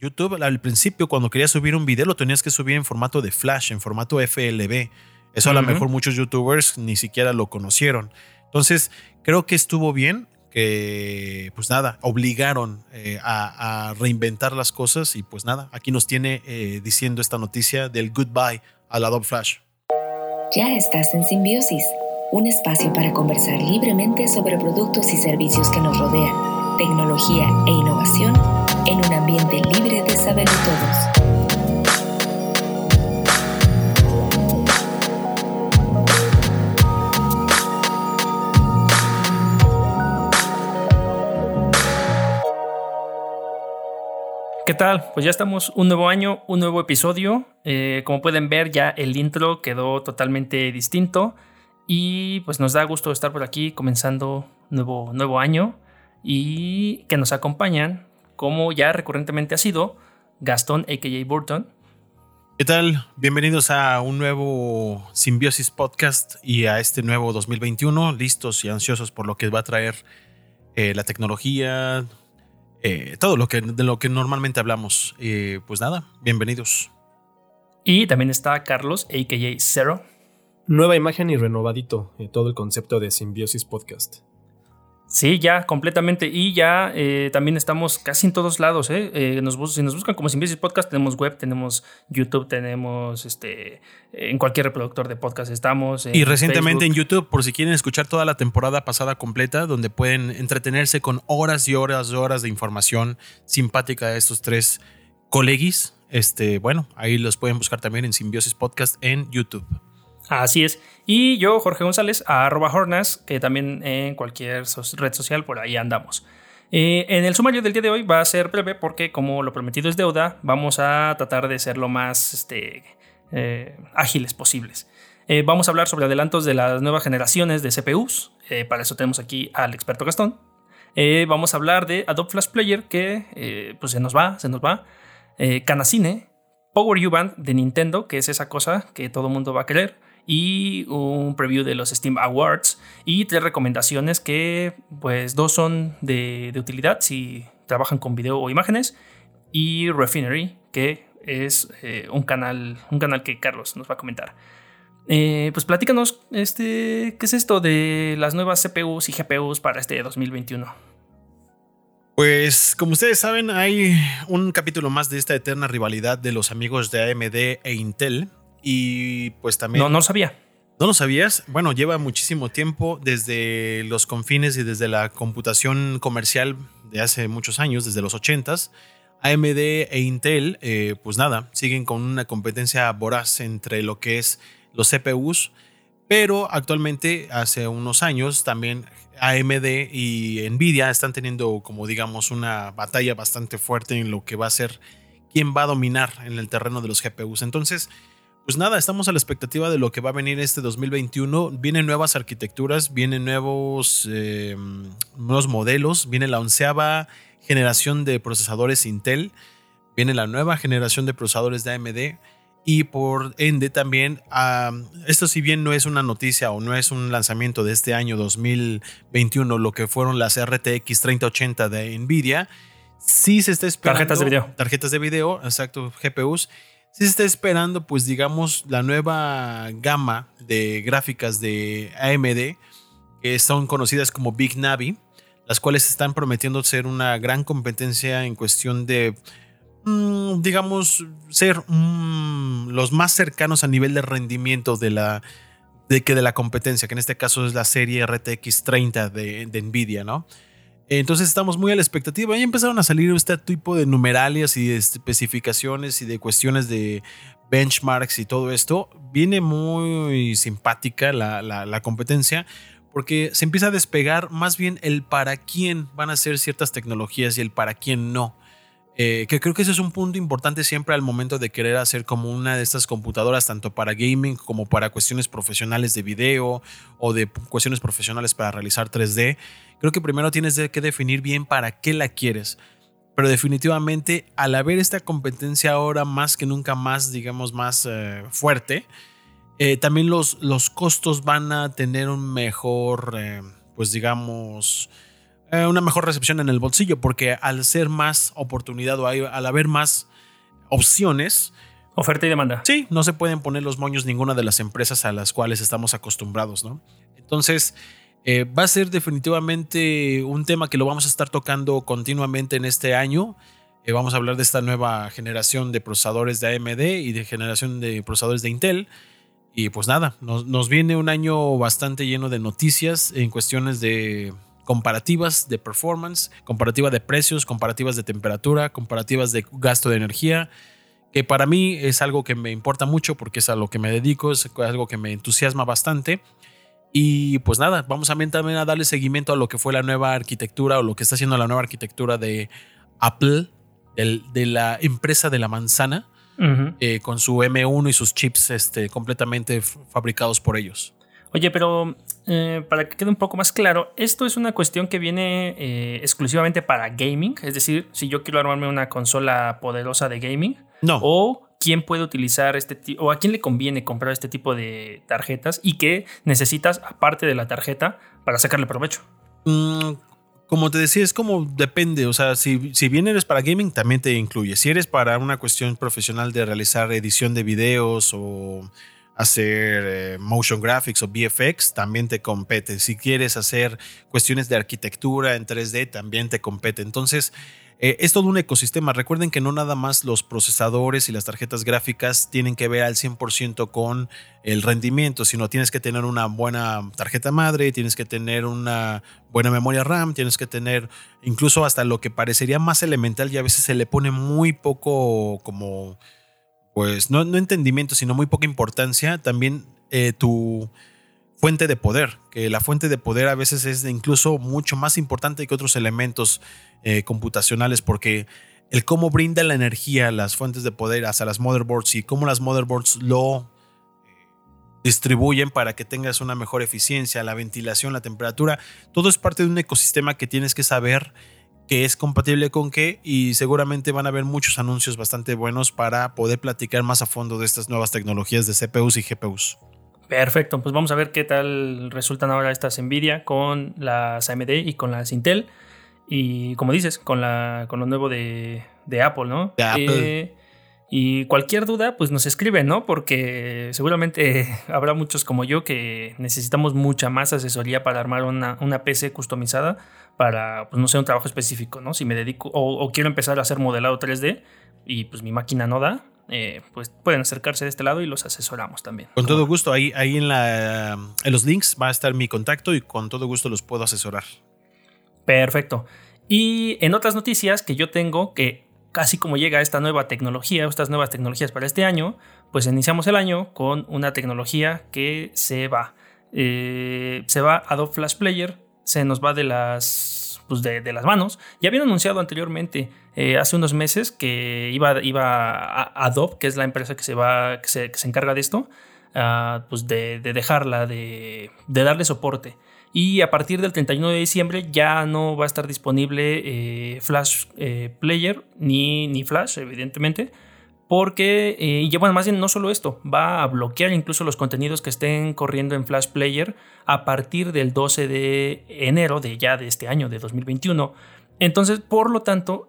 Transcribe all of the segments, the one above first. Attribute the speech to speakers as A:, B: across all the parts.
A: YouTube al principio cuando querías subir un video lo tenías que subir en formato de flash, en formato FLV. Eso a lo mejor muchos youtubers ni siquiera lo conocieron. Entonces, creo que estuvo bien que, pues nada, obligaron eh, a, reinventar las cosas y pues nada, aquí nos tiene eh, diciendo esta noticia del goodbye al Adobe Flash.
B: Ya estás en Simbiosis, un espacio para conversar libremente sobre productos y servicios que nos rodean, tecnología e innovación en un ambiente libre de saber todos.
C: ¿Qué tal? Pues ya estamos un nuevo año, un nuevo episodio. Eh, como pueden ver, ya el intro quedó totalmente distinto. Y pues nos da gusto estar por aquí comenzando nuevo, nuevo año. Y que nos acompañan, como ya recurrentemente ha sido, Gastón, a.k.a. Burton.
A: ¿Qué tal? Bienvenidos a un nuevo Simbiosis Podcast y a este nuevo 2021, listos y ansiosos por lo que va a traer eh, la tecnología, eh, todo lo que, de lo que normalmente hablamos. Eh, pues nada, bienvenidos.
C: Y también está Carlos, a.k.a. Zero.
D: Nueva imagen y renovadito todo el concepto de Simbiosis Podcast.
C: Sí, ya, completamente. Y ya eh, también estamos casi en todos lados. ¿eh? eh nos, si nos buscan como Simbiosis Podcast, tenemos web, tenemos YouTube, tenemos este en cualquier reproductor de podcast estamos.
A: y recientemente en YouTube, por si quieren escuchar toda la temporada pasada completa, donde pueden entretenerse con horas y horas y horas de información simpática de estos tres colegis. Este, bueno, ahí los pueden buscar también en Simbiosis Podcast en YouTube.
C: Así es. Y yo, Jorge González, a arroba Hornas, que también en cualquier red social por ahí andamos. Eh, en el sumario del día de hoy va a ser breve porque, como lo prometido es deuda, vamos a tratar de ser lo más este, eh, ágiles posibles. Eh, vamos a hablar sobre adelantos de las nuevas generaciones de CPUs. para eso tenemos aquí al experto Gastón. vamos a hablar de Adobe Flash Player, que pues se nos va, se nos va. Canacine, Power U-Band de Nintendo, que es esa cosa que todo mundo va a querer y un preview de los Steam Awards y tres recomendaciones que pues dos son de, utilidad si trabajan con video o imágenes y Refinery que es eh, un, canal, un canal que Carlos nos va a comentar. Eh, pues platícanos, este, ¿qué es esto de las nuevas CPUs y GPUs para este 2021?
A: Pues como ustedes saben, hay un capítulo más de esta eterna rivalidad de los amigos de AMD e Intel y pues también...
C: No, no sabía.
A: ¿No lo sabías? Bueno, lleva muchísimo tiempo desde los confines y desde la computación comercial de hace muchos años, desde los 80s. AMD e Intel, eh, pues nada, siguen con una competencia voraz entre lo que es los CPUs, pero actualmente, hace unos años, también AMD y Nvidia están teniendo como digamos una batalla bastante fuerte en lo que va a ser quién va a dominar en el terreno de los GPUs. Entonces, pues nada, estamos a la expectativa de lo que va a venir este 2021. Vienen nuevas arquitecturas, vienen nuevos, em, nuevos modelos, viene la onceava generación de procesadores Intel, viene la nueva generación de procesadores de AMD y por ende también, esto si bien no es una noticia o no es un lanzamiento de este año 2021, lo que fueron las RTX 3080 de Nvidia, sí se está esperando.
C: Tarjetas de video.
A: Tarjetas de video, exacto, GPUs se está esperando, pues digamos, la nueva gama de gráficas de AMD, que son conocidas como Big Navi, las cuales están prometiendo ser una gran competencia en cuestión de, mm, digamos, ser mm, los más cercanos a nivel de rendimiento de la, de, que de la competencia, que en este caso es la serie RTX 30 de, de Nvidia, ¿no? Entonces estamos muy a la expectativa. Y empezaron a salir este tipo de numeralias y de especificaciones y de cuestiones de benchmarks y todo esto. Viene muy simpática la, la, competencia porque se empieza a despegar más bien el para quién van a ser ciertas tecnologías y el para quién no. Eh, que creo que ese es un punto importante siempre al momento de querer hacer como una de estas computadoras, tanto para gaming como para cuestiones profesionales de video o de cuestiones profesionales para realizar 3D. Creo que primero tienes que definir bien para qué la quieres. Pero definitivamente al haber esta competencia ahora más que nunca más, digamos, más eh, fuerte, eh, también los, los costos van a tener un mejor, pues digamos, eh, una mejor recepción en el bolsillo, porque al ser más oportunidad o al haber más opciones,
C: Oferta y demanda.
A: Sí, no se pueden poner los moños ninguna de las empresas a las cuales estamos acostumbrados, ¿no? Entonces, eh, va a ser definitivamente un tema que lo vamos a estar tocando continuamente en este año. Eh, vamos a hablar de esta nueva generación de procesadores de AMD y de generación de procesadores de Intel. Y pues nada, nos, nos viene un año bastante lleno de noticias en cuestiones de comparativas de performance, comparativa de precios, comparativas de temperatura, comparativas de gasto de energía que para mí es algo que me importa mucho porque es a lo que me dedico, es algo que me entusiasma bastante. Y pues nada, vamos a también a darle seguimiento a lo que fue la nueva arquitectura o lo que está haciendo la nueva arquitectura de Apple, de la empresa de la manzana, eh, con su M1 y sus chips este, completamente fabricados por ellos.
C: Oye, pero eh, para que quede un poco más claro, esto es una cuestión que viene eh, exclusivamente para gaming. Es decir, si yo quiero armarme una consola poderosa de gaming,
A: no.
C: O quién puede utilizar este tipo, o a quién le conviene comprar este tipo de tarjetas y qué necesitas aparte de la tarjeta para sacarle provecho.
A: Mm, como te decía, es como depende. O sea, si, si bien eres para gaming, también te incluye. Si eres para una cuestión profesional de realizar edición de videos o hacer eh, motion graphics o VFX, también te compete. Si quieres hacer cuestiones de arquitectura en 3D, también te compete. Entonces, eh, es todo un ecosistema. Recuerden que no nada más los procesadores y las tarjetas gráficas tienen que ver al 100% con el rendimiento, sino tienes que tener una buena tarjeta madre, tienes que tener una buena memoria RAM, tienes que tener incluso hasta lo que parecería más elemental y a veces se le pone muy poco como, pues no, no entendimiento, sino muy poca importancia. También eh, tu fuente de poder, que la fuente de poder a veces es incluso mucho más importante que otros elementos eh, computacionales porque el cómo brinda la energía las fuentes de poder hacia las motherboards y cómo las motherboards lo eh, distribuyen para que tengas una mejor eficiencia, la ventilación, la temperatura, todo es parte de un ecosistema que tienes que saber que es compatible con qué y seguramente van a haber muchos anuncios bastante buenos para poder platicar más a fondo de estas nuevas tecnologías de CPUs y GPUs.
C: Perfecto, pues vamos a ver qué tal resultan ahora estas Nvidia con las AMD y con las Intel. Y como dices, con, la, con lo nuevo de, Apple, ¿no?
A: De Apple.
C: Eh, y cualquier duda, pues nos escriben, ¿no? Porque seguramente habrá muchos como yo que necesitamos mucha más asesoría para armar una, una PC customizada para, pues no sé, un trabajo específico, ¿no? Si me dedico o, quiero empezar a hacer modelado 3D y pues mi máquina no da, eh, pues pueden acercarse de este lado y los asesoramos también.
A: Con todo gusto, ahí, ahí en, la, en los links va a estar mi contacto y con todo gusto los puedo asesorar.
C: Perfecto. Y en otras noticias que yo tengo, que casi como llega esta nueva tecnología, estas nuevas tecnologías para este año, pues iniciamos el año con una tecnología que se va. Eh, se va Adobe Flash Player, se nos va de las, pues de, las manos. Ya habían anunciado anteriormente, eh, hace unos meses, que iba, iba a Adobe, que es la empresa que se, va, que se, encarga de esto, ah, pues de, dejarla, de, de darle soporte. Y a partir del 31 de diciembre ya no va a estar disponible eh, Flash eh, Player ni, ni, Flash, evidentemente. Porque, eh, y bueno, más bien no solo esto, va a bloquear incluso los contenidos que estén corriendo en Flash Player a partir del 12 de enero de ya de este año, de 2021. Entonces, por lo tanto,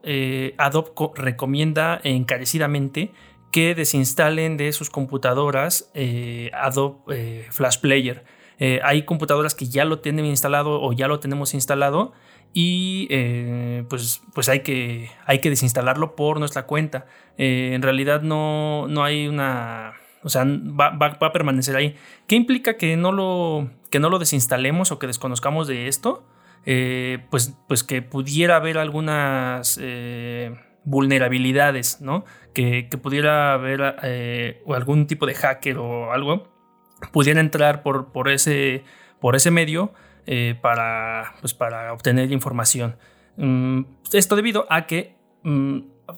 C: Adobe recomienda encarecidamente que desinstalen de sus computadoras Adobe Flash Player. Eh, hay computadoras que ya lo tienen instalado o ya lo tenemos instalado y eh, pues, pues hay, que, hay que desinstalarlo por nuestra cuenta. Eh, en realidad no, no hay una... O sea, va, a permanecer ahí. ¿Qué implica que no lo, que no lo desinstalemos o que desconozcamos de esto? pues, pues que pudiera haber algunas vulnerabilidades, ¿no? Que pudiera haber algún tipo de hacker o algo pudiera entrar por, por, ese, por ese medio eh, para, pues para obtener información. Mm, esto debido a que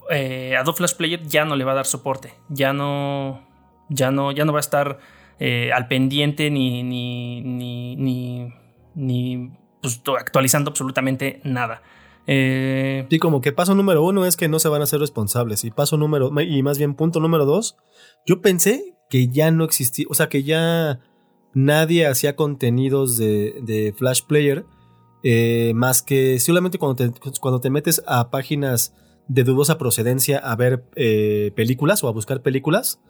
C: eh, Adobe Flash Player ya no le va a dar soporte, ya no, ya no, ya no va a estar eh, al pendiente ni, ni, ni, ni, pues, actualizando absolutamente nada.
D: sí, como que paso número uno es que no se van a ser responsables. Y paso número, y más bien punto número dos, yo pensé que ya no existía, o sea, que ya nadie hacía contenidos de, Flash Player eh, más que solamente cuando te, cuando te metes a páginas de dudosa procedencia a ver eh, películas o a buscar películas.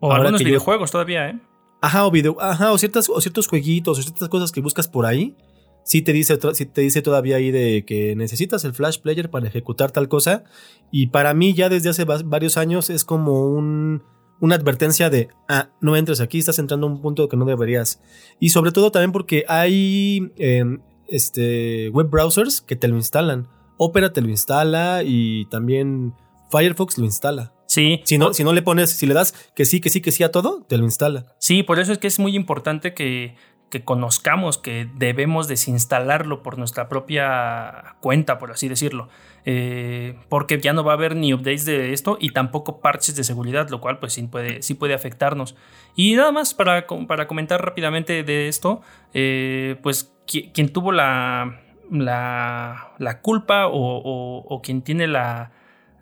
C: O algunos videojuegos todavía, ¿eh?
D: Ajá, o, video, ajá, o, ciertas, o ciertos jueguitos, o ciertas cosas que buscas por ahí. Sí te, dice, sí te dice todavía ahí de que necesitas el Flash Player para ejecutar tal cosa. Y para mí ya desde hace varios años es como un, una advertencia de, ah, no entres aquí, estás entrando a un punto que no deberías. Y sobre todo también porque hay em, este, web browsers que te lo instalan. Opera te lo instala y también Firefox lo instala.
C: Sí.
D: Si no, si no le pones, si le das que sí, que sí, que sí a todo, te lo instala.
C: Sí, por eso es que es muy importante que, que conozcamos que debemos desinstalarlo por nuestra propia cuenta, por así decirlo. Eh, porque ya no va a haber ni updates de esto y tampoco parches de seguridad, lo cual pues sí puede, sí puede afectarnos. Y nada más para, para comentar rápidamente de esto, eh, pues quien tuvo la, la, culpa o quien tiene la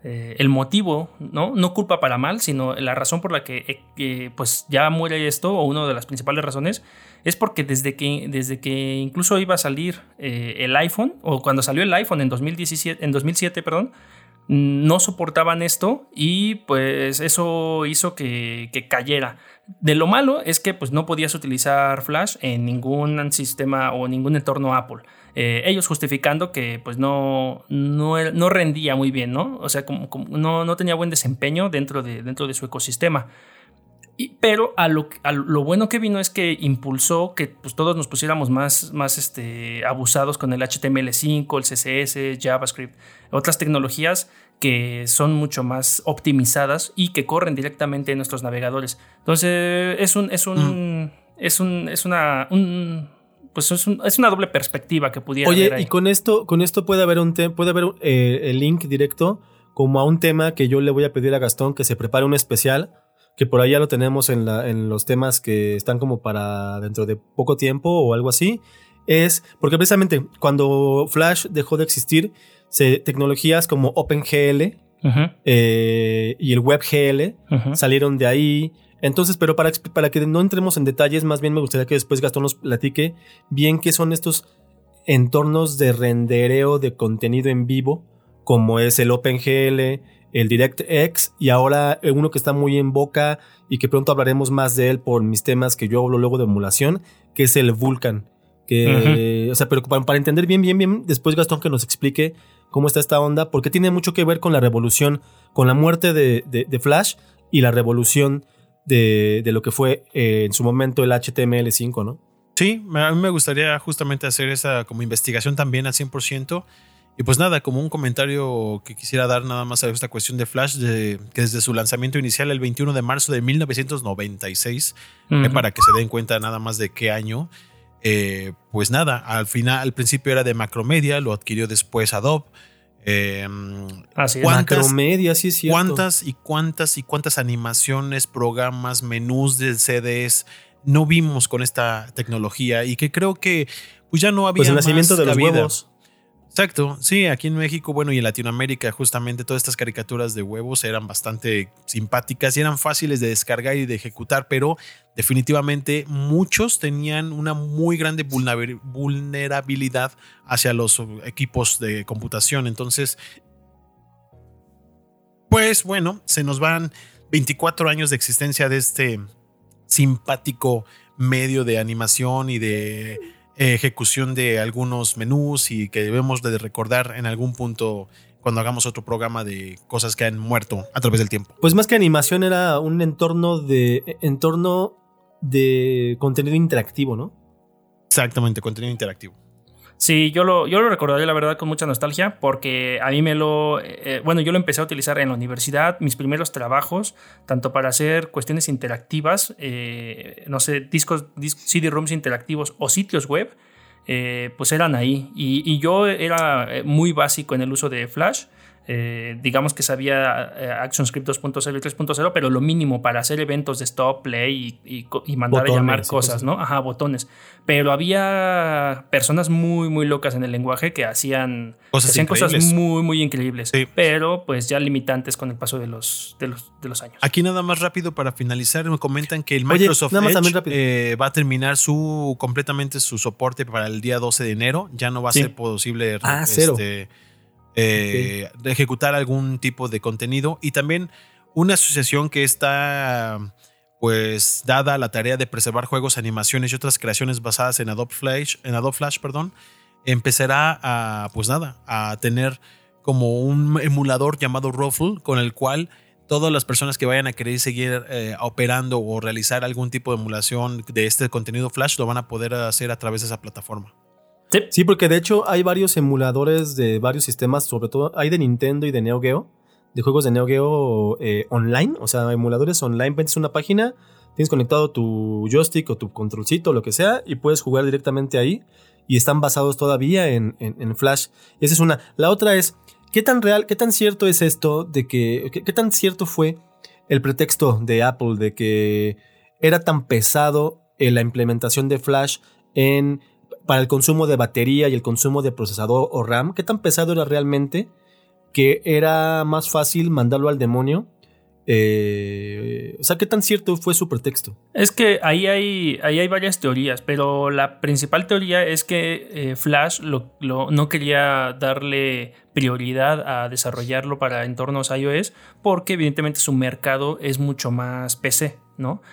C: eh, el motivo, ¿no? No culpa para mal, sino la razón por la que pues ya muere esto, o una de las principales razones, es porque desde que, desde que incluso iba a salir eh, el iPhone, o cuando salió el iPhone en, 2017, en 2007, perdón, no soportaban esto y pues eso hizo que, que, cayera. De lo malo es que pues no podías utilizar Flash en ningún sistema o ningún entorno Apple. Eh, ellos justificando que pues no, no, rendía muy bien, ¿no? O sea, como, no, no, tenía buen desempeño dentro de, dentro de su ecosistema. Y, pero a lo, lo, bueno que vino es que impulsó que pues, todos nos pusiéramos más, más este, abusados con el HTML5, el CSS, JavaScript, otras tecnologías que son mucho más optimizadas y que corren directamente en nuestros navegadores. Entonces es un, es un, mm. es un, es una, un, pues es, una doble perspectiva que pudiera
D: Oye, y con esto, con esto puede haber un puede haber eh, el link directo como a un tema que yo le voy a pedir a Gastón que se prepare un especial, que por ya lo tenemos en, la, en los temas que están como para dentro de poco tiempo o algo así. Es porque precisamente cuando Flash dejó de existir, se, tecnologías como OpenGL eh, y el WebGL salieron de ahí. Entonces, pero para, para que no entremos en detalles, más bien me gustaría que después Gastón nos platique bien qué son estos entornos de rendereo de contenido en vivo, como es el OpenGL, el DirectX y ahora uno que está muy en boca y que pronto hablaremos más de él por mis temas que yo hablo luego de emulación, que es el Vulkan. Que, O sea, pero para, entender bien, bien, bien, después Gastón que nos explique cómo está esta onda, porque tiene mucho que ver con la revolución, con la muerte de, de Flash y la revolución de, lo que fue eh, en su momento el HTML5, ¿no?
A: Sí, a mí me gustaría justamente hacer esa como investigación también al 100%. Y pues nada, como un comentario que quisiera dar nada más a esta cuestión de Flash, de, que desde su lanzamiento inicial el 21 de marzo de 1996, eh, para que se den cuenta nada más de qué año, eh, pues nada, al final, al principio era de Macromedia, lo adquirió después Adobe, eh,
D: ¿Cuántas, sí es cierto.
A: ¿Cuántas y cuántas y cuántas animaciones, programas, menús de CDs no vimos con esta tecnología? Y que creo que pues ya no había.
D: Pues el nacimiento de los huevos.
A: Exacto, sí, aquí en México, bueno, y en Latinoamérica, justamente todas estas caricaturas de huevos eran bastante simpáticas y eran fáciles de descargar y de ejecutar, pero definitivamente muchos tenían una muy grande vulnerabilidad hacia los equipos de computación. Entonces, pues bueno, se nos van 24 años de existencia de este simpático medio de animación y de ejecución de algunos menús y que debemos de recordar en algún punto cuando hagamos otro programa de cosas que han muerto a través del tiempo.
D: Pues más que animación era un entorno de entorno de contenido interactivo, ¿no?
A: Exactamente, contenido interactivo.
C: Sí, yo lo, yo lo recordaré la verdad con mucha nostalgia porque a mí me lo... Eh, bueno, yo lo empecé a utilizar en la universidad, mis primeros trabajos, tanto para hacer cuestiones interactivas, eh, no sé, discos, CD-ROMs interactivos o sitios web, eh, pues eran ahí. Y, yo era muy básico en el uso de Flash. Eh, digamos que sabía eh, ActionScript 2.0 y 3.0, pero lo mínimo para hacer eventos de stop, play y, mandar a llamar cosas, ¿no? Ajá, botones. Pero había personas muy, muy locas en el lenguaje que hacían cosas, hacían cosas muy, muy increíbles. Pero pues ya limitantes con el paso de los, de los, de los años.
A: Aquí nada más rápido para finalizar, me comentan que el Microsoft Edge eh, va a terminar su completamente su soporte para el día 12 de enero. Ya no va a ser posible
D: ah, cero.
A: Eh, ejecutar algún tipo de contenido y también una asociación que está pues dada la tarea de preservar juegos, animaciones y otras creaciones basadas en Adobe Flash, en Adobe Flash, perdón, empezará a pues nada, a tener como un emulador llamado Ruffle con el cual todas las personas que vayan a querer seguir eh, operando o realizar algún tipo de emulación de este contenido Flash lo van a poder hacer a través de esa plataforma.
D: Sí. porque de hecho hay varios emuladores de varios sistemas, sobre todo hay de Nintendo y de Neo Geo, de juegos de Neo Geo eh, online, o sea, emuladores online, vendes una página, tienes conectado tu joystick o tu controlcito, lo que sea, y puedes jugar directamente ahí, y están basados todavía en, Flash. esa es una. La otra es, ¿qué tan real, qué tan cierto es esto de que, qué tan cierto fue el pretexto de Apple de que era tan pesado la implementación de Flash en para el consumo de batería y el consumo de procesador o RAM, qué tan pesado era realmente que era más fácil mandarlo al demonio. Eh, o sea, ¿qué tan cierto fue su pretexto?
C: Es que ahí hay, ahí hay varias teorías, pero la principal teoría es que eh, Flash no quería darle prioridad a desarrollarlo para entornos iOS porque evidentemente su mercado es mucho más PC, ¿no?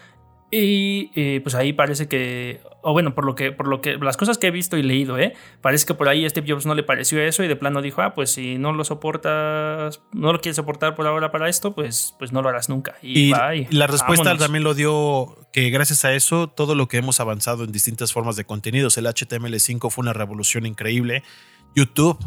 C: Y eh, pues ahí parece que, o bueno, por lo que, por lo que, las cosas que he visto y leído, ¿eh? Parece que por ahí a Steve Jobs no le pareció eso y de plano dijo, ah, pues si no lo soportas, no lo quieres soportar por ahora para esto, pues, pues no lo harás nunca.
A: Y, la respuesta también lo dio que gracias a eso, todo lo que hemos avanzado en distintas formas de contenidos, el HTML5 fue una revolución increíble. YouTube,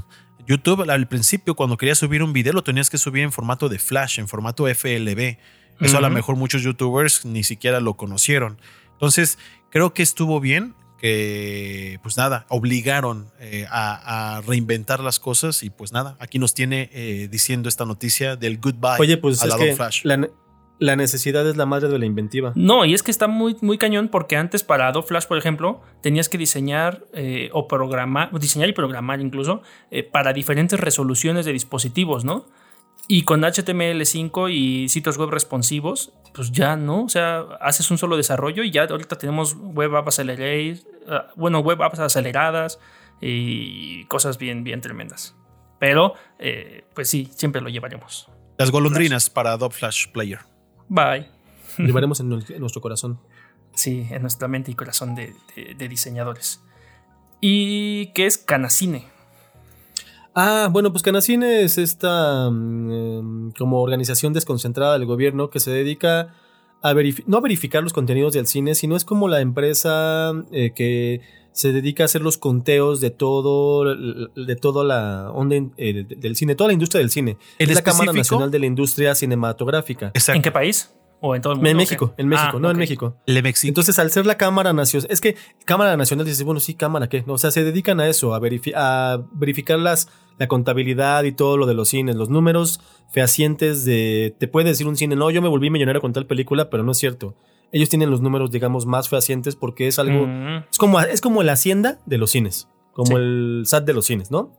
A: YouTube al principio cuando querías subir un video lo tenías que subir en formato de Flash, en formato FLB. Eso a lo mejor muchos youtubers ni siquiera lo conocieron. Entonces, creo que estuvo bien que, pues nada, obligaron eh, a, reinventar las cosas y pues nada, aquí nos tiene eh, diciendo esta noticia del goodbye
D: Oye, pues es que Flash. La, necesidad es la madre de la inventiva.
C: No, y es que está muy, muy cañón porque antes para Adobe Flash, por ejemplo, tenías que diseñar eh, o programar, diseñar y programar incluso para diferentes resoluciones de dispositivos, ¿no? Y con HTML5 y sitios web responsivos, pues ya no, o sea, haces un solo desarrollo y ya ahorita tenemos web apps aceleradas, ah, bueno, web apps aceleradas y cosas bien, bien tremendas. Pero, eh, pues sí, siempre lo llevaremos.
A: Las golondrinas para Adobe Flash Player.
C: Bye.
D: Llevaremos en, nuestro corazón.
C: Sí, en nuestra mente y corazón de, de diseñadores. ¿Y qué es Canacine?
D: Ah, bueno, pues Canacine es esta mm, em, como organización desconcentrada del gobierno que se dedica a no a verificar los contenidos del cine, sino es como la empresa eh, que se dedica a hacer los conteos de todo, de toda la onda eh, del cine, toda la industria del cine. Es la Cámara Nacional de la Industria Cinematográfica.
C: ¿En qué país? ¿O en todo el mundo?
D: En México, en México, ah, no en México. Entonces, al ser la Cámara Nacional, es que Cámara Nacional dice, bueno, sí, Cámara, ¿qué? O sea, se dedican a eso, a, a verificar las, la contabilidad y todo lo de los cines, los números fehacientes de, te puede decir un cine, no, yo me volví millonario con tal película, pero no es cierto. Ellos tienen los números, digamos, más fehacientes porque es algo, mm. es, como, es como la hacienda de los cines, como el SAT de los cines, ¿no?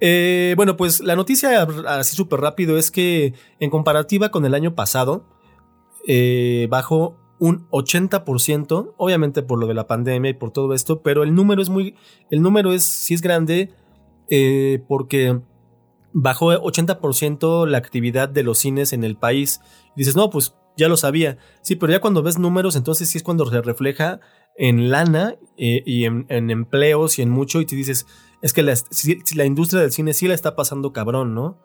D: Eh, bueno, pues la noticia así súper rápido es que en comparativa con el año pasado, eh, bajó un 80%, obviamente por lo de la pandemia y por todo esto, pero el número es muy, el número es, sí es grande, eh, porque bajó 80% la actividad de los cines en el país. dices, no, pues ya lo sabía. Sí, pero ya cuando ves números, entonces sí es cuando se refleja en lana eh, y en, empleos y en mucho, y te dices, es que la, la industria del cine sí la está pasando cabrón, ¿no?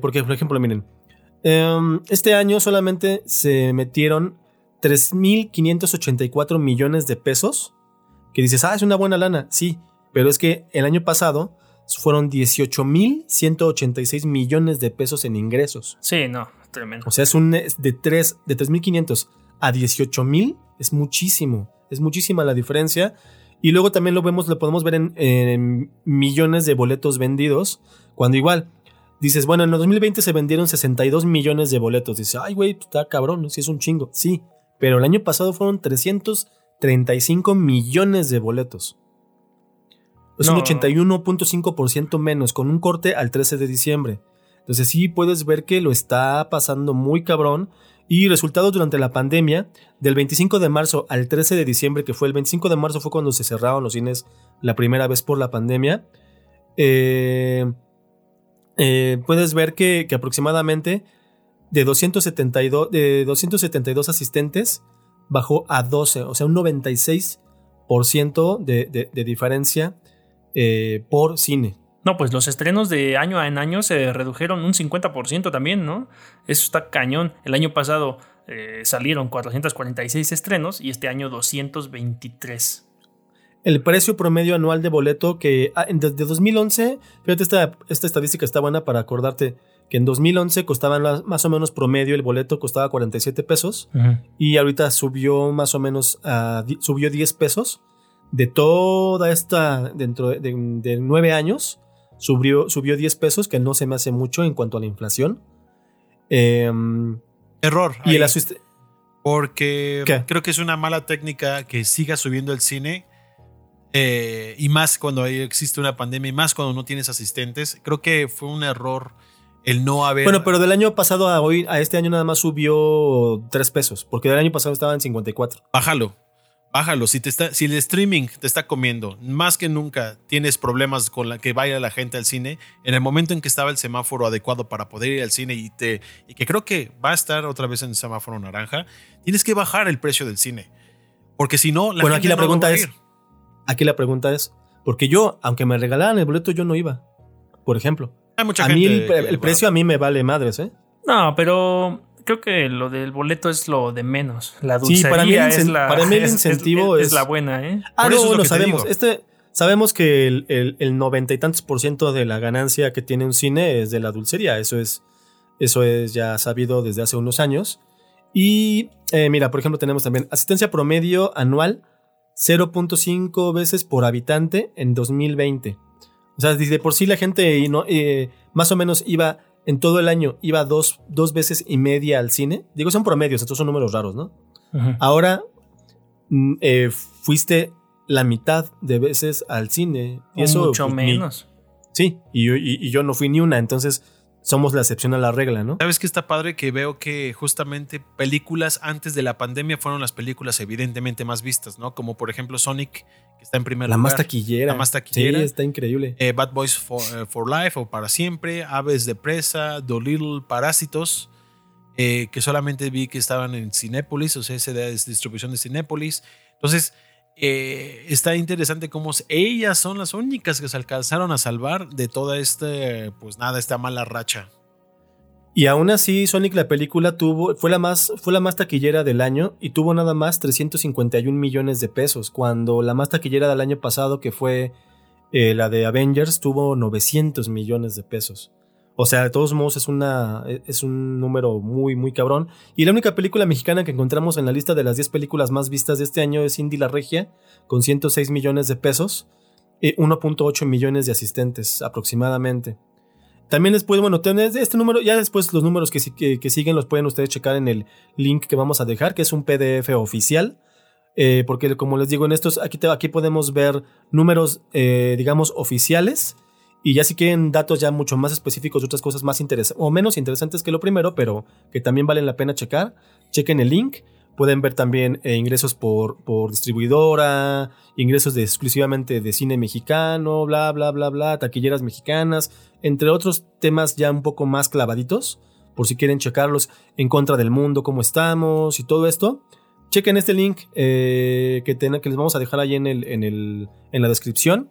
D: porque, por ejemplo, miren, Em, este año solamente se metieron 3.584 millones de pesos. Que dices, ah, es una buena lana. Sí, pero es que el año pasado fueron 18.186 millones de pesos en ingresos.
C: Sí, no, tremendo.
D: O sea, es un de 3 de 3.500 a 18.000 es muchísimo. Es muchísima la diferencia. Y luego también lo vemos, lo podemos ver en, en millones de boletos vendidos. Cuando igual dices, bueno, en el 2020 se vendieron 62 millones de boletos. Dices, ay, güey, pues, está cabrón, sí es un chingo. Sí, pero el año pasado fueron 335 millones de boletos. Es un
C: No.
D: 81.5% menos, con un corte al 13 de diciembre. Entonces sí puedes ver que lo está pasando muy cabrón. Y resultados durante la pandemia, del 25 de marzo al 13 de diciembre, que fue el 25 de marzo fue cuando se cerraron los cines la primera vez por la pandemia, eh, eh, puedes ver que, aproximadamente de 272, de 272 asistentes bajó a 12, o sea, un 96% de, de, de diferencia eh, por cine.
C: No, pues los estrenos de año en año se redujeron un 50% también, ¿no? Eso está cañón. El año pasado eh, salieron 446 estrenos y este año 223.
D: El precio promedio anual de boleto que ah, desde 2011, fíjate, esta, esta estadística está buena para acordarte que en 2011 costaban más o menos promedio, el boleto costaba 47 pesos y ahorita subió más o menos, a subió 10 pesos. De toda esta, dentro de, de, de 9 años, subió, subió 10 pesos, que no se me hace mucho en cuanto a la inflación. Em,
A: Error.
D: y
A: ahí, porque
D: ¿Qué?
A: creo que es una mala técnica que siga subiendo el cine. Eh, y más cuando existe una pandemia y más cuando no tienes asistentes. Creo que fue un error el no haber.
D: Bueno, pero del año pasado a hoy, a este año nada más subió 3 pesos, porque del año pasado estaba en 54.
A: Bájalo. Bájalo. Si, te está, si el streaming te está comiendo, más que nunca tienes problemas con la que vaya la gente al cine, en el momento en que estaba el semáforo adecuado para poder ir al cine y, te, y que creo que va a estar otra vez en el semáforo naranja, tienes que bajar el precio del cine. Porque si no, la
D: Bueno,
A: gente
D: aquí la
A: no va a
D: pregunta es,
A: ir.
D: Aquí la pregunta es, porque yo, aunque me regalaran el boleto, yo no iba, por ejemplo.
A: Hay mucha
D: A mí
A: gente
D: el,
A: que
D: el
A: va.
D: precio a mí me vale madres, ¿eh?
C: No, pero creo que lo del boleto es lo de menos. La
D: Sí,
C: dulcería
D: para mí el
C: es la
D: para mí el
C: es-
D: incentivo
C: es,
D: es-
C: la buena, ¿eh?
D: Ah,
A: Por
D: no,
A: eso es lo
D: bueno,
A: que te
D: sabemos. Este, sabemos que el, el- el noventa y tantos por ciento de la ganancia que tiene un cine es de la dulcería. Eso es, eso es ya sabido desde hace unos años. Y eh, mira, por ejemplo, tenemos también asistencia promedio anual 0.5 veces por habitante en 2020. O sea, desde por sí la gente no, eh, más o menos iba en todo el año, iba dos, dos veces y media al cine. Digo, son promedios, estos son números raros, ¿no? Ahora mm, eh, fuiste la mitad de veces al cine. Y eso,
C: Mucho
D: pues, ni-
C: menos.
D: sí, y yo, y- y yo no fui ni una, entonces somos la excepción a la regla, ¿no?
A: ¿Sabes qué está padre? Que veo que justamente películas antes de la pandemia fueron las películas evidentemente más vistas, ¿no? Como por ejemplo Sonic, que está en primer
D: La
A: lugar.
D: más taquillera.
A: La más taquillera.
D: Sí, está increíble.
A: Eh, Bad Boys for, eh, for Life o Para Siempre, Aves de Presa, Dolittle, Parásitos, eh, que solamente vi que estaban en Cinépolis, o sea, esa es distribución de Cinépolis. Entonces, eh, está interesante cómo ellas son las únicas que se alcanzaron a salvar de toda este, pues nada, esta mala racha.
D: Y aún así, Sonic la película tuvo, fue la más, fue la más taquillera del año y tuvo nada más 351 millones de pesos, cuando la más taquillera del año pasado, que fue eh, la de Avengers, tuvo 900 millones de pesos. O sea, de todos modos es, una, es un número muy, muy cabrón. Y la única película mexicana que encontramos en la lista de las 10 películas más vistas de este año es Indy la Regia, con 106 millones de pesos, eh, 1.8 millones de asistentes aproximadamente. También después, bueno, tenés este número, ya después los números que siguen los pueden ustedes checar en el link que vamos a dejar, que es un PDF oficial. eh, porque como les digo, en estos, aquí, te- aquí podemos ver números, eh, digamos, oficiales. Y ya si quieren datos ya mucho más específicos de otras cosas más interesantes, o menos interesantes que lo primero, pero que también valen la pena checar, chequen el link. Pueden ver también eh, ingresos por, por distribuidora, ingresos de, exclusivamente de cine mexicano, bla, bla, bla, bla, taquilleras mexicanas, entre otros temas ya un poco más clavaditos, por si quieren checarlos en contra del mundo, cómo estamos y todo esto. Chequen este link eh, que, ten- que les vamos a dejar ahí en, el, en, el, en la descripción.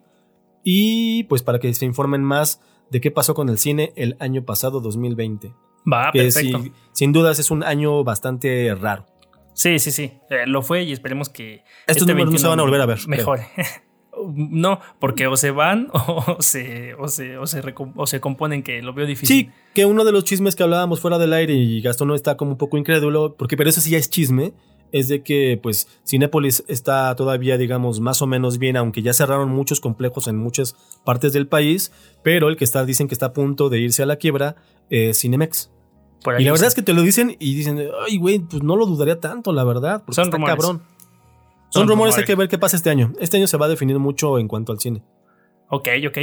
D: Y pues para que se informen más de qué pasó con el cine el año pasado, 2020.
C: Va,
D: que
C: perfecto.
D: sin dudas es un año bastante raro.
C: Sí, sí, sí. Eh, lo fue y esperemos que.
D: Estos
C: este
D: números no se
C: 21
D: van a volver a ver, creo.
C: Mejore. no, porque o se van o se, o se, o se, o se componen, que lo veo difícil.
D: Sí, que uno de los chismes que hablábamos fuera del aire y Gastón no está como un poco incrédulo, porque pero eso sí ya es chisme, es de que pues Cinépolis está todavía digamos más o menos bien, aunque ya cerraron muchos complejos en muchas partes del país, pero el que está dicen que está a punto de irse a la quiebra es Cinemex. y la verdad es que te lo dicen y dicen, ay güey, pues no lo dudaría tanto, la verdad, porque
C: Son
D: está
C: rumores.
D: cabrón.
C: Son
D: Son, rumores,
C: rumores.
D: hay que ver qué pasa este año. Este año se va a definir mucho en cuanto al cine.
C: Ok, ok.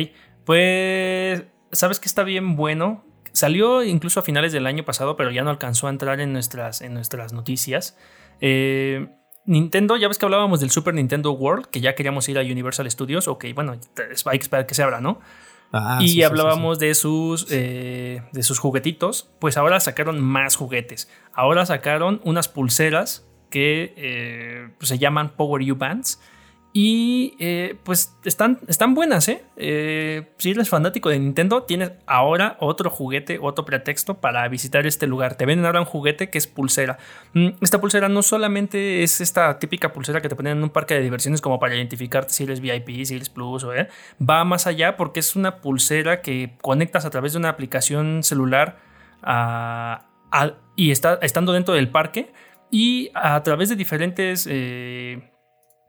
C: Pues, ¿sabes qué está bien bueno? Salió incluso a finales del año pasado, pero ya no alcanzó a entrar en nuestras, en nuestras noticias. Eh, Nintendo, ya ves que hablábamos del Super Nintendo World, que ya queríamos ir a Universal Studios. Ok, bueno, hay que esperar que se abra, ¿no?
D: Ah,
C: y
D: sí, sí, sí,
C: hablábamos de sus eh, de sus juguetitos. Pues ahora sacaron más juguetes. Ahora sacaron unas pulseras que eh, pues se llaman Power U Bands. Y eh, pues están, están buenas, ¿eh? ¿eh? Si eres fanático de Nintendo, tienes ahora otro juguete, otro pretexto para visitar este lugar. Te venden ahora un juguete que es pulsera. Mm, Esta pulsera no solamente es esta típica pulsera que te ponen en un parque de diversiones como para identificarte si eres VIP, si eres Plus o ¿eh? va más allá porque es una pulsera que conectas a través de una aplicación celular a- a- y está estando dentro del parque y a través de diferentes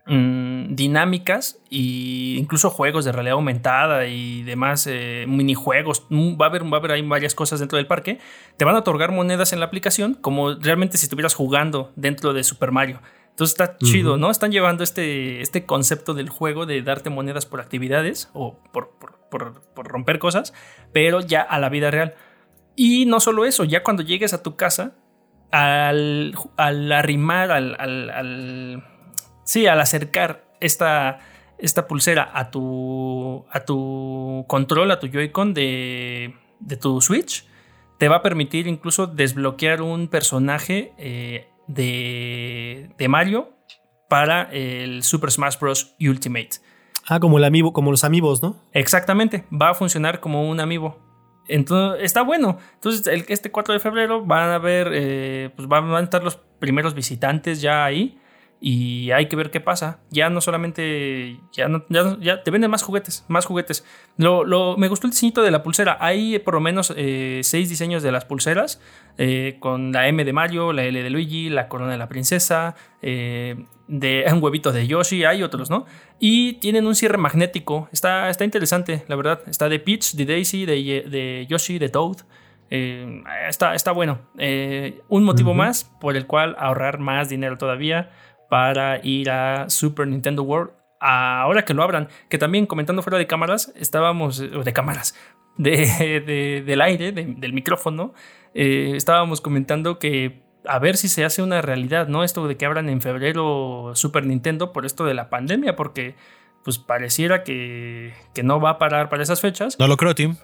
C: mm, dinámicas e incluso juegos de realidad aumentada y demás eh, minijuegos. Mm, Va a, haber, va a haber ahí varias cosas dentro del parque. Te van a otorgar monedas en la aplicación como realmente si estuvieras jugando dentro de Super Mario. Entonces está chido, ¿no? Están llevando este, este concepto del juego de darte monedas por actividades o por, por- por- por romper cosas, pero ya a la vida real. Y no solo eso, ya cuando llegues a tu casa, al, al arrimar, al, al- al- sí, al acercar esta, esta pulsera a tu, a tu control, a tu Joy-Con de, de tu Switch, te va a permitir incluso desbloquear un personaje eh, de, de Mario para el Super Smash Bros. Ultimate.
D: Ah, como el amiibo, como los amigos, ¿no?
C: Exactamente, va a funcionar como un amiibo. Entonces, está bueno. Entonces, el, este 4 de febrero van a ver, eh, pues van a estar los primeros visitantes ya ahí. Y hay que ver qué pasa. Ya no solamente. Ya, no, ya, te venden más juguetes. Más juguetes. Lo, lo- me gustó el diseñito de la pulsera. Hay por lo menos eh, seis diseños de las pulseras. eh, con la M de Mario, la L de Luigi, la corona de la princesa. eh, de un huevito de Yoshi. Hay otros, ¿no? Y tienen un cierre magnético. Está, está interesante, la verdad. Está de Peach, de Daisy, de, de Yoshi, de Toad. Eh, está, está bueno. Eh, un motivo más por el cual ahorrar más dinero todavía para ir a Super Nintendo World. Ahora que lo abran, que también comentando fuera de cámaras, estábamos, de cámaras, de, de- del aire, de- del micrófono, eh, estábamos comentando que a ver si se hace una realidad, ¿no? Esto de que abran en febrero Super Nintendo por esto de la pandemia, porque pues pareciera que, que no va a parar para esas fechas,
A: No lo creo, Tim.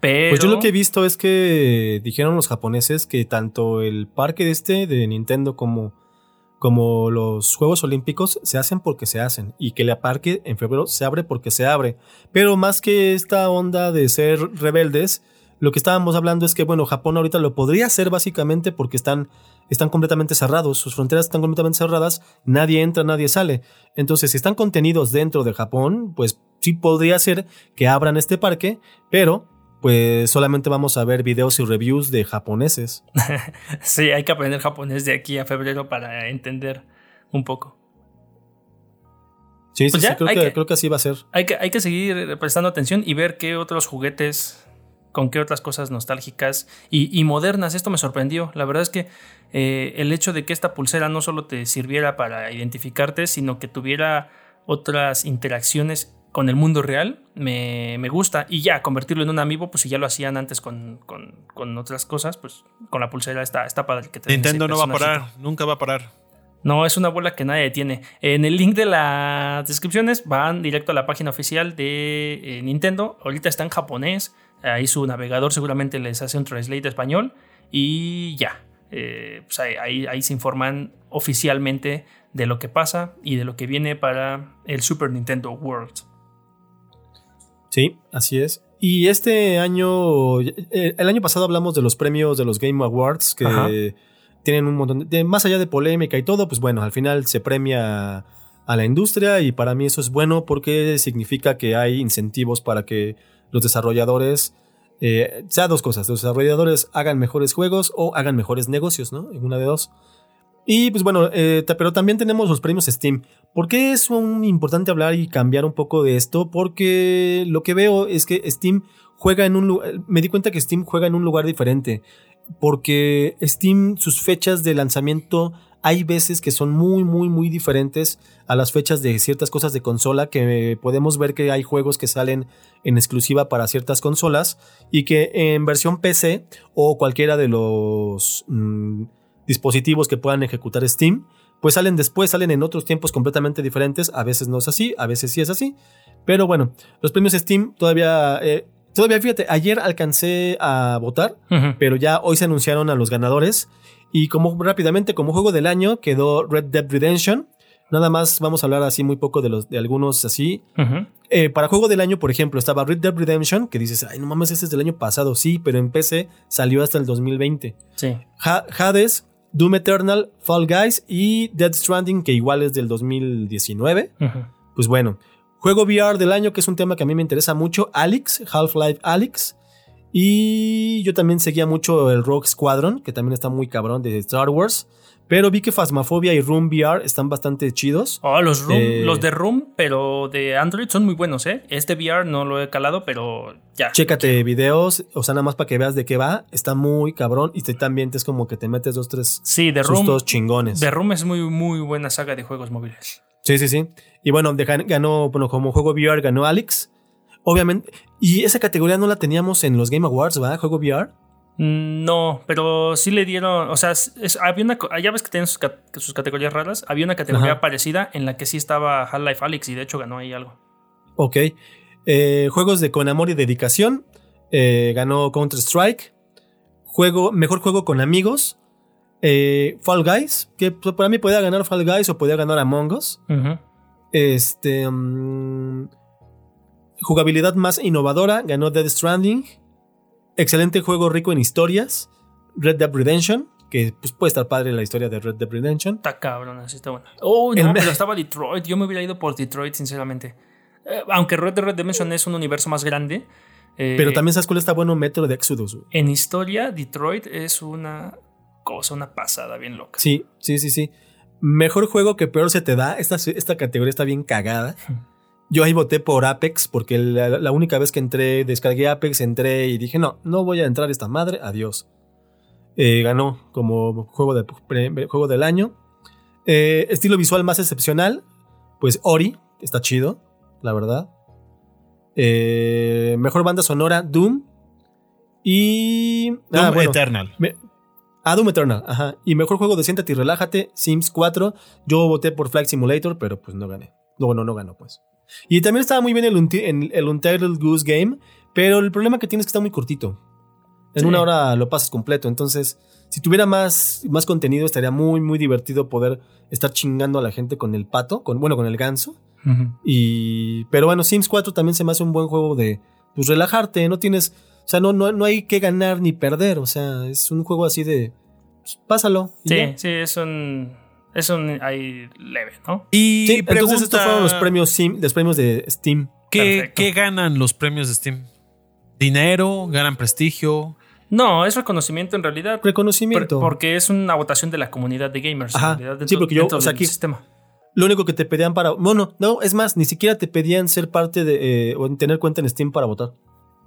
C: pero...
D: Pues yo lo que he visto es que dijeron los japoneses que tanto el parque de este de Nintendo como, como los Juegos Olímpicos se hacen porque se hacen y que el parque en febrero se abre porque se abre. Pero más que esta onda de ser rebeldes, lo que estábamos hablando es que, bueno, Japón ahorita lo podría hacer básicamente porque están, están completamente cerrados, sus fronteras están completamente cerradas, nadie entra, nadie sale. Entonces, si están contenidos dentro de Japón, pues sí podría ser que abran este parque, pero pues solamente vamos a ver videos y reviews de japoneses.
C: Sí, hay que aprender japonés de aquí a febrero para entender un poco.
D: Sí, sí,
C: Pues
D: sí,
C: ya,
D: creo
C: hay
D: que,
C: que-
D: creo que así va a ser.
C: Hay que, hay que seguir prestando atención y ver qué otros juguetes, con qué otras cosas nostálgicas y, y modernas. Esto me sorprendió. La verdad es que eh, el hecho de que esta pulsera no solo te sirviera para identificarte, sino que tuviera otras interacciones con el mundo real, me, me gusta. Y ya, convertirlo en un amiibo, pues si ya lo hacían antes con, con- con otras cosas, pues con la pulsera está, está padre. Que te
A: Nintendo no va a parar, nunca va a parar.
C: No, es una bola que nadie tiene. En el link de las descripciones van directo a la página oficial de eh, Nintendo. Ahorita está en japonés. Ahí su navegador seguramente les hace un translate español. Y ya. Eh, pues ahí, ahí- ahí se informan oficialmente de lo que pasa y de lo que viene para el Super Nintendo World.
D: Sí, así es. Y este año, eh, el año pasado hablamos de los premios de los Game Awards que
C: Ajá.
D: tienen un montón de, más allá de polémica y todo, pues bueno, al final se premia a la industria y para mí eso es bueno porque significa que hay incentivos para que los desarrolladores, eh, sea dos cosas, los desarrolladores hagan mejores juegos o hagan mejores negocios, ¿no? En una de dos. Y pues bueno, eh, pero también tenemos los premios Steam. ¿Por qué es un importante hablar y cambiar un poco de esto? Porque lo que veo es que Steam juega en un lugar, me di cuenta que Steam juega en un lugar diferente. Porque Steam, sus fechas de lanzamiento hay veces que son muy, muy, muy diferentes a las fechas de ciertas cosas de consola, que podemos ver que hay juegos que salen en exclusiva para ciertas consolas y que en versión PC o cualquiera de los mm, dispositivos que puedan ejecutar Steam, pues salen después, salen en otros tiempos completamente diferentes. A veces no es así, a veces sí es así. Pero bueno, los premios Steam todavía... Eh, todavía, fíjate, ayer alcancé a votar, pero ya hoy se anunciaron a los ganadores. Y como rápidamente, como juego del año, quedó Red Dead Redemption. Nada más vamos a hablar así muy poco de, los, de algunos así. Eh, para juego del año, por ejemplo, estaba Red Dead Redemption, que dices, ay, no mames, este es del año pasado. Sí, pero en PC salió hasta el 2020.
C: Sí.
D: Hades, Doom Eternal, Fall Guys y Dead Stranding, que igual es del 2019. Pues bueno, juego VR del año, que es un tema que a mí me interesa mucho, Alex, Half-Life Alex. Y yo también seguía mucho el Rogue Squadron, que también está muy cabrón de Star Wars. Pero vi que Phasmophobia y Room VR están bastante chidos.
C: Oh, los, eh, los de Room, pero de Android son muy buenos, ¿eh? Este VR no lo he calado, pero ya.
D: Chécate videos, o sea, nada más para que veas de qué va. Está muy cabrón y te, también es como que te metes dos, tres
C: sí, de Room,
D: chingones.
C: De Room es muy, muy buena saga de juegos móviles.
D: Sí, sí, sí. Y bueno, ganó, bueno, como juego VR ganó Alex. Obviamente. Y esa categoría no la teníamos en los Game Awards, ¿va? Juego VR.
C: No, pero sí le dieron, o sea, había una, ya ves que tienen sus, categorías raras, había una categoría parecida en la que sí estaba Half-Life Alyx y de hecho ganó ahí algo.
D: Ok. Eh, juegos de con amor y dedicación, eh, ganó Counter-Strike. Juego, mejor juego con amigos, eh, Fall Guys, que para mí podía ganar Fall Guys o podía ganar Among Us. Este... Mm, jugabilidad más innovadora, ganó Dead Stranding. Excelente juego rico en historias, Red Dead Redemption, que pues, puede estar padre la historia de Red Dead Redemption.
C: Está cabrón, así está bueno. Oh, no, pero estaba Detroit. Yo me hubiera ido por Detroit, sinceramente. Eh, aunque Red Dead Redemption es un universo más grande.
D: Eh, pero también sabes cuál está bueno Metro de Exodus.
C: En historia, Detroit es una cosa, una pasada bien loca.
D: Sí, sí, sí, sí. Mejor juego que peor se te da. Esta, esta categoría está bien cagada. Yo ahí voté por Apex porque la, única vez que entré, descargué Apex, entré y dije, no, no voy a entrar esta madre, adiós. Eh, ganó como juego, de, juego del año. Eh, estilo visual más excepcional, pues Ori, está chido, la verdad. Eh, mejor banda sonora, Doom. Y...
A: Ah, Doom Eternal.
D: ah, Doom Eternal, ajá. Y mejor juego de Siéntate y Relájate, Sims 4. Yo voté por Flight Simulator, pero pues no gané. No, no, no ganó, pues. Y también estaba muy bien el, el Untitled Goose Game, pero el problema que tienes es que está muy cortito. En una hora lo pasas completo. Entonces, si tuviera más, más contenido, estaría muy, muy divertido poder estar chingando a la gente con el pato, con, bueno, con el ganso. y, pero bueno, Sims 4 también se me hace un buen juego de pues, relajarte. No tienes, o sea, no, no, no hay que ganar ni perder. O sea, es un juego así de, pues, pásalo.
C: Sí, sí, es un es un ahí leve, ¿no?
D: Y sí, entonces estos fueron los premios, los premios de Steam.
A: ¿Qué, ¿Qué, ganan los premios de Steam? ¿Dinero? ¿Ganan prestigio?
C: No, es reconocimiento en realidad.
D: Reconocimiento.
C: porque es una votación de la comunidad de gamers.
D: Ajá. sí, porque yo, o sea, aquí, sistema. Lo único que te pedían para. Bueno, no, es más, ni siquiera te pedían ser parte de. Eh, o tener cuenta en Steam para votar.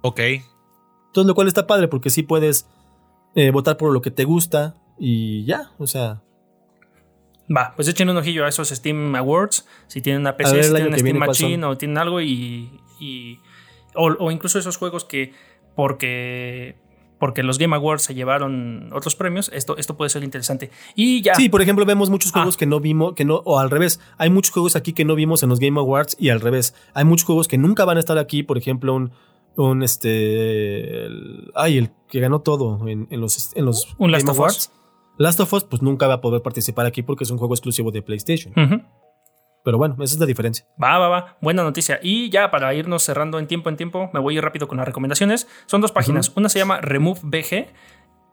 A: Ok.
D: Entonces, lo cual está padre porque sí puedes eh, votar por lo que te gusta y ya, o sea.
C: Va, pues echen un ojillo a esos Steam Awards. Si tienen una PC, si tienen Steam Machine o tienen algo y. o, incluso esos juegos que. Porque. Porque los Game Awards se llevaron otros premios, esto, esto puede ser interesante. Y ya.
D: Sí, por ejemplo, vemos muchos juegos ah. que no vimos, que no, o al revés. Hay muchos juegos aquí que no vimos en los Game Awards y al revés. Hay muchos juegos que nunca van a estar aquí. Por ejemplo, un, un este. ay, el que ganó todo en, los, en los
C: Game Awards.
D: Last of Us, pues nunca va a poder participar aquí porque es un juego exclusivo de PlayStation. Pero bueno, esa es la diferencia.
C: Va, va, va. Buena noticia. Y ya para irnos cerrando en tiempo en tiempo, me voy a ir rápido con las recomendaciones. Son dos páginas. Una se llama RemoveBG.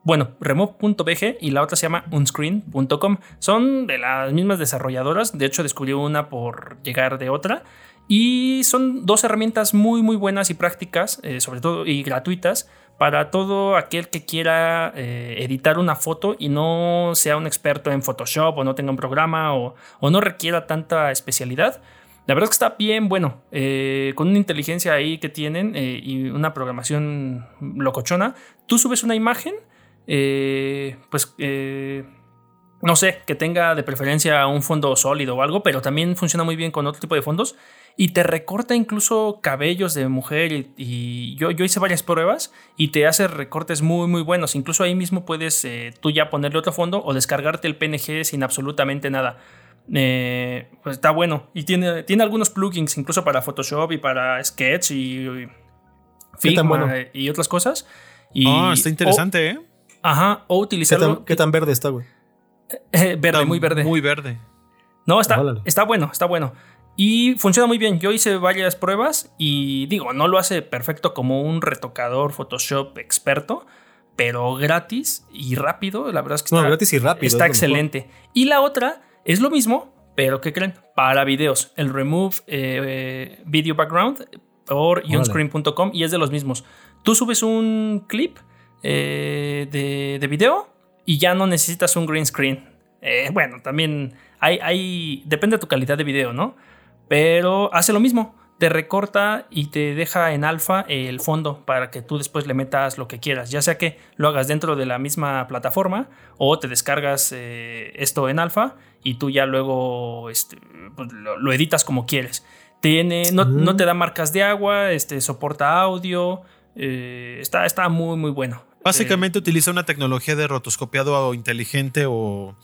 C: Bueno, remove.bg y la otra se llama unscreen.com. Son de las mismas desarrolladoras. De hecho, descubrí una por llegar de otra. Y son dos herramientas muy, muy buenas y prácticas, eh, sobre todo y gratuitas, para todo aquel que quiera eh, editar una foto y no sea un experto en Photoshop o no tenga un programa o, no requiera tanta especialidad. La verdad es que está bien bueno, eh, con una inteligencia ahí que tienen eh, y una programación locochona. Tú subes una imagen, pues no sé, que tenga de preferencia un fondo sólido o algo, pero también funciona muy bien con otro tipo de fondos y te recorta incluso cabellos de mujer y, yo, yo, hice varias pruebas y te hace recortes muy muy buenos. Incluso ahí mismo puedes eh, tú ya ponerle otro fondo o descargarte el PNG sin absolutamente nada. Eh, pues está bueno y tiene, tiene algunos plugins incluso para Photoshop y para Sketch y, Figma y otras cosas. Y,
A: ah, está interesante, ¿eh?
C: Ajá, o utilizarlo.
D: ¿Qué tan, verde está, güey?
C: Eh, verde, muy verde.
A: Muy verde.
C: No, está, está bueno, está bueno. Y funciona muy bien. Yo hice varias pruebas y digo, no lo hace perfecto como un retocador Photoshop experto, pero gratis y rápido. La verdad es que está,
D: gratis y rápido,
C: está excelente. Y la otra es lo mismo, pero ¿qué creen? Para videos. El Remove eh, Video Background por onscreen.com y es de los mismos. Tú subes un clip eh, de, de, video y ya no necesitas un green screen. Eh, bueno, también hay, hay, depende de tu calidad de video, ¿no? Pero hace lo mismo, te recorta y te deja en alfa el fondo para que tú después le metas lo que quieras, ya sea que lo hagas dentro de la misma plataforma o te descargas eh, esto en alfa y tú ya luego este, pues, lo, editas como quieres. Tiene, no, no, te da marcas de agua, este, soporta audio, eh, está, está muy muy bueno.
A: Básicamente utiliza una tecnología de rotoscopiado inteligente o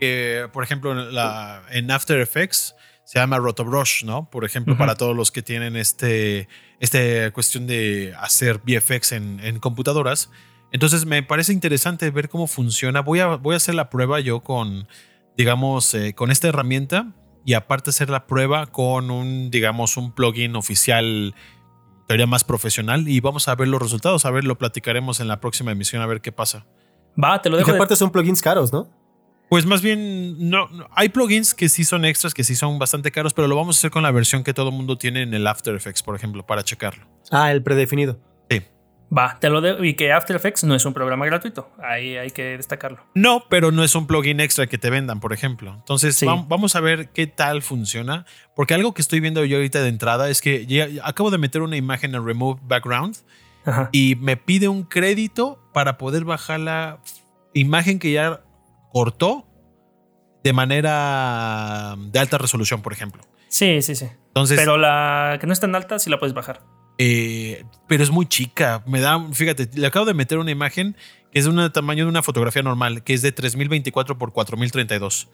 A: que, por ejemplo, la, en After Effects se llama Rotobrush, ¿no? Por ejemplo, para todos los que tienen este, esta cuestión de hacer VFX en, computadoras. Entonces me parece interesante ver cómo funciona. Voy a, voy a hacer la prueba yo con, digamos, eh, con esta herramienta y aparte hacer la prueba con un, digamos, un plugin oficial, teoría más profesional y vamos a ver los resultados. A ver, lo platicaremos en la próxima emisión a ver qué pasa.
C: Va, te lo dejo.
D: Y aparte son plugins caros, ¿no?
A: Pues más bien, no, hay plugins que sí son extras, que sí son bastante caros, pero lo vamos a hacer con la versión que todo el mundo tiene en el After Effects, por ejemplo, para checarlo.
D: Ah, el predefinido.
A: Sí.
C: Va, te lo dejo. Y que After Effects no es un programa gratuito. Ahí hay que destacarlo.
A: No, pero no es un plugin extra que te vendan, por ejemplo. Entonces, vamos a ver qué tal funciona. Porque algo que estoy viendo yo ahorita de entrada es que ya acabo de meter una imagen en Remove Background y me pide un crédito para poder bajar la imagen que ya cortó de manera de alta resolución, por ejemplo.
C: Sí, sí, sí. Entonces, pero la que no es tan alta sí la puedes bajar.
A: Eh, pero es muy chica. Me da, fíjate, le acabo de meter una imagen que es de un tamaño de una fotografía normal, que es de 3024 por 4032.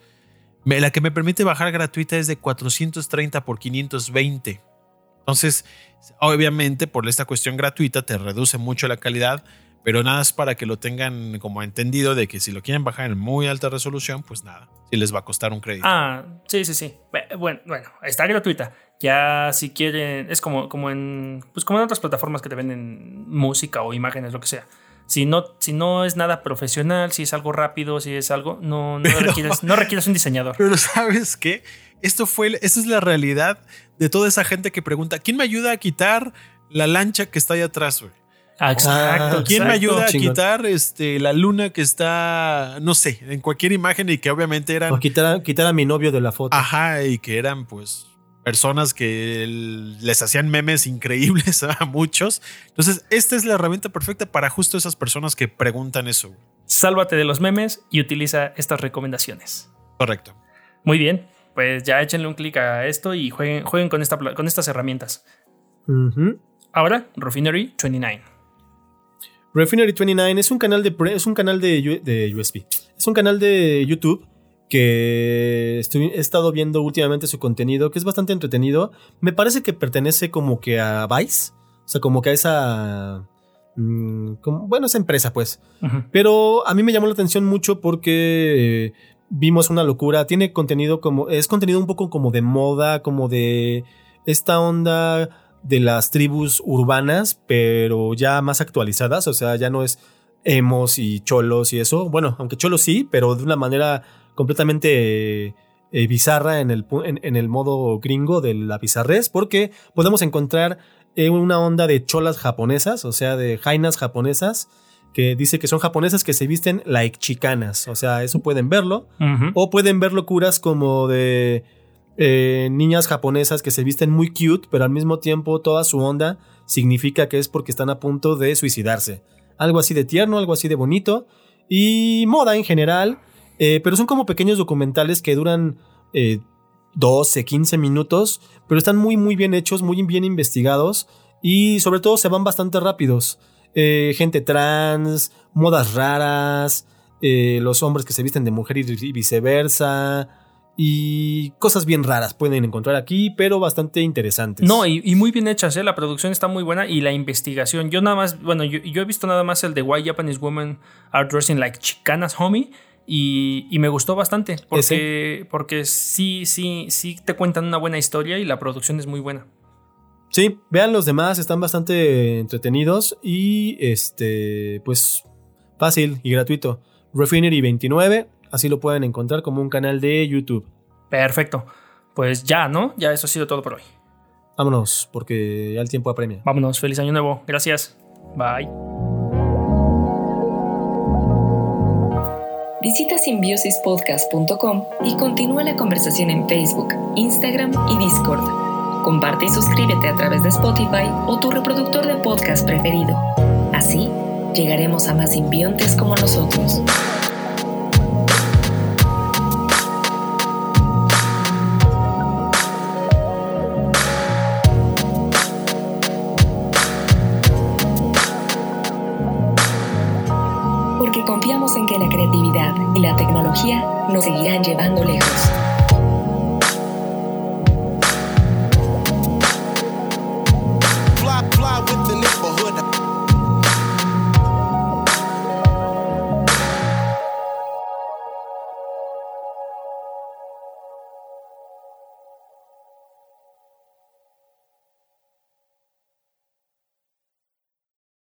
A: La que me permite bajar gratuita es de 430 por 520. Entonces, obviamente, por esta cuestión gratuita te reduce mucho la calidad, pero nada es para que lo tengan como entendido de que si lo quieren bajar en muy alta resolución, pues nada, si les va a costar un crédito.
C: Ah, sí, sí, sí. Bueno, bueno, está gratuita. Ya si quieren, es como, como en pues como en otras plataformas que te venden música o imágenes, lo que sea. Si no, si no es nada profesional, si es algo rápido, si es algo, no, no, requieres, no requieres un diseñador.
A: Pero sabes qué? Esto fue, esta es la realidad de toda esa gente que pregunta, ¿quién me ayuda a quitar la lancha que está ahí atrás, güey?
C: Ah, exacto.
A: ¿Quién me ayuda a quitar este, la luna que está, no sé, en cualquier imagen y que obviamente eran.
D: O quitar, quitar a mi novio de la foto.
A: Ajá, y que eran pues personas que les hacían memes increíbles a muchos. Entonces, esta es la herramienta perfecta para justo esas personas que preguntan eso.
C: Sálvate de los memes y utiliza estas recomendaciones.
A: Correcto.
C: Muy bien, pues ya échenle un clic a esto y jueguen, jueguen con, esta, con estas herramientas. Ahora, Refinery 29.
D: Refinery 29 es un canal de, es un canal de, de USB. Es un canal de YouTube que he estado viendo últimamente su contenido, que es bastante entretenido. Me parece que pertenece como que a Vice, o sea, como que a esa... Mm, bueno, esa empresa, pues. Pero a mí me llamó la atención mucho porque vimos una locura. Tiene contenido como... Es contenido un poco como de moda, como de esta onda de las tribus urbanas, pero ya más actualizadas, o sea, ya no es emos y cholos y eso. Bueno, aunque cholos sí, pero de una manera completamente eh, bizarra en el, en, el modo gringo de la bizarrés, porque podemos encontrar eh, una onda de cholas japonesas, o sea, de jainas japonesas, que dice que son japonesas que se visten like chicanas. O sea, eso pueden verlo. O pueden ver locuras como de eh, niñas japonesas que se visten muy cute, pero al mismo tiempo toda su onda significa que es porque están a punto de suicidarse. Algo así de tierno, algo así de bonito. Y moda en general. eh, pero son como pequeños documentales que duran eh, 12, 15 minutos, pero están muy, muy bien hechos, muy bien investigados. Y sobre todo se van bastante rápidos. Eh, gente trans, modas raras, los hombres que se visten de mujer y viceversa. Y cosas bien raras pueden encontrar aquí, pero bastante interesantes.
C: No, y, y muy bien hechas, ¿eh? La producción está muy buena y la investigación. Yo nada más, bueno, yo, yo he visto nada más el de Why Japanese Women Are Dressing Like Chicanas Homie. Y, y me gustó bastante. Porque, porque sí, sí, sí te cuentan una buena historia y la producción es muy buena.
D: Sí, vean los demás, están bastante entretenidos y este, pues fácil y gratuito. Refinery 29, así lo pueden encontrar como un canal de YouTube.
C: Perfecto. Pues ya, ¿no? Ya eso ha sido todo por hoy.
D: Vámonos, porque ya el tiempo apremia.
C: Vámonos. Feliz año nuevo. Gracias. Bye.
B: Visita simbiosispodcast.com y continúa la conversación en Facebook, Instagram y Discord. Comparte y suscríbete a través de Spotify o tu reproductor de podcast preferido. Así, llegaremos a más simbiontes como nosotros. Nos seguirán llevando.